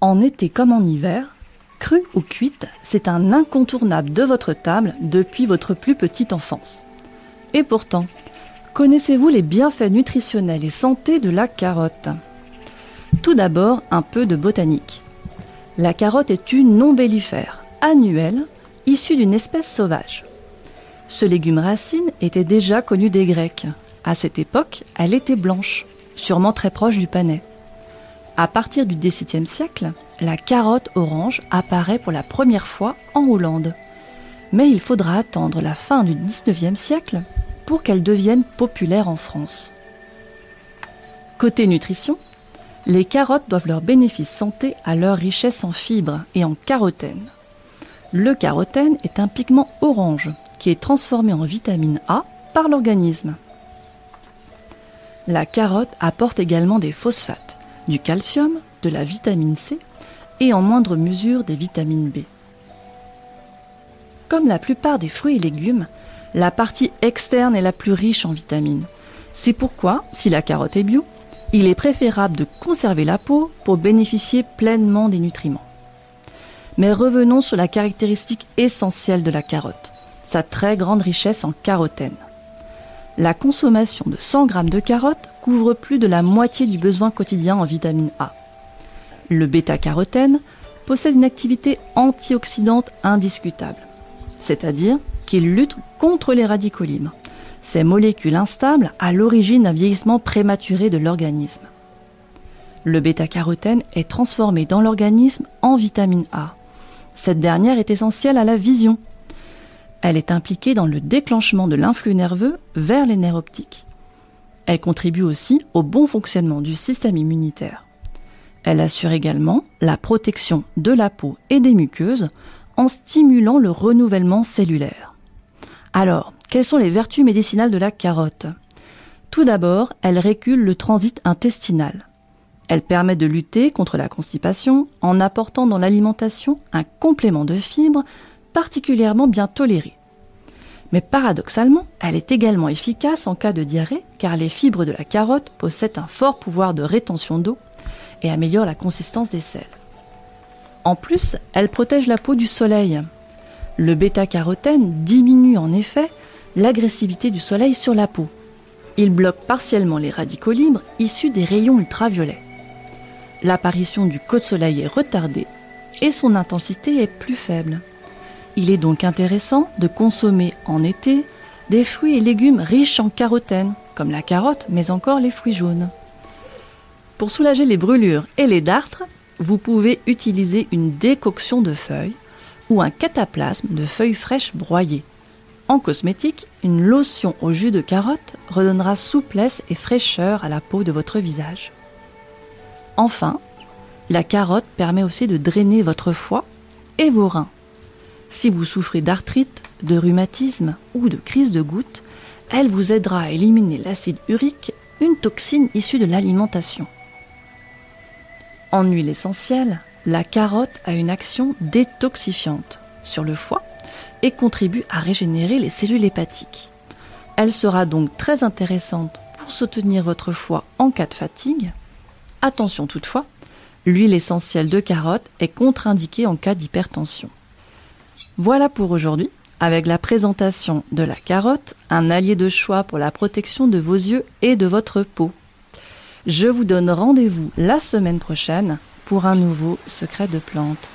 En été comme en hiver, crue ou cuite, c'est un incontournable de votre table depuis votre plus petite enfance. Et pourtant, connaissez-vous les bienfaits nutritionnels et santé de la carotte? Tout d'abord, un peu de botanique. La carotte est une non-bellifère, annuelle, issue d'une espèce sauvage. Ce légume racine était déjà connu des Grecs. À cette époque, elle était blanche, sûrement très proche du panais. À partir du XVIIe siècle, la carotte orange apparaît pour la première fois en Hollande. Mais il faudra attendre la fin du XIXe siècle pour qu'elle devienne populaire en France. Côté nutrition, les carottes doivent leur bénéfice santé à leur richesse en fibres et en carotène. Le carotène est un pigment orange qui est transformé en vitamine A par l'organisme. La carotte apporte également des phosphates, du calcium, de la vitamine C et en moindre mesure des vitamines B. Comme la plupart des fruits et légumes, la partie externe est la plus riche en vitamines. C'est pourquoi, si la carotte est bio, il est préférable de conserver la peau pour bénéficier pleinement des nutriments. Mais revenons sur la caractéristique essentielle de la carotte sa très grande richesse en carotène. La consommation de 100 g de carottes couvre plus de la moitié du besoin quotidien en vitamine A. Le bêta-carotène possède une activité antioxydante indiscutable, c'est-à-dire qu'il lutte contre les radicaux ces molécules instables à l'origine d'un vieillissement prématuré de l'organisme. Le bêta-carotène est transformé dans l'organisme en vitamine A. Cette dernière est essentielle à la vision, elle est impliquée dans le déclenchement de l'influx nerveux vers les nerfs optiques. Elle contribue aussi au bon fonctionnement du système immunitaire. Elle assure également la protection de la peau et des muqueuses en stimulant le renouvellement cellulaire. Alors, quelles sont les vertus médicinales de la carotte? Tout d'abord, elle régule le transit intestinal. Elle permet de lutter contre la constipation en apportant dans l'alimentation un complément de fibres particulièrement bien tolérée. Mais paradoxalement, elle est également efficace en cas de diarrhée car les fibres de la carotte possèdent un fort pouvoir de rétention d'eau et améliorent la consistance des selles. En plus, elle protège la peau du soleil. Le bêta-carotène diminue en effet l'agressivité du soleil sur la peau. Il bloque partiellement les radicaux libres issus des rayons ultraviolets. L'apparition du côte soleil est retardée et son intensité est plus faible. Il est donc intéressant de consommer en été des fruits et légumes riches en carotène, comme la carotte, mais encore les fruits jaunes. Pour soulager les brûlures et les dartres, vous pouvez utiliser une décoction de feuilles ou un cataplasme de feuilles fraîches broyées. En cosmétique, une lotion au jus de carotte redonnera souplesse et fraîcheur à la peau de votre visage. Enfin, la carotte permet aussi de drainer votre foie et vos reins. Si vous souffrez d'arthrite, de rhumatisme ou de crise de goutte, elle vous aidera à éliminer l'acide urique, une toxine issue de l'alimentation. En huile essentielle, la carotte a une action détoxifiante sur le foie et contribue à régénérer les cellules hépatiques. Elle sera donc très intéressante pour soutenir votre foie en cas de fatigue. Attention toutefois, l'huile essentielle de carotte est contre-indiquée en cas d'hypertension. Voilà pour aujourd'hui, avec la présentation de la carotte, un allié de choix pour la protection de vos yeux et de votre peau. Je vous donne rendez-vous la semaine prochaine pour un nouveau secret de plante.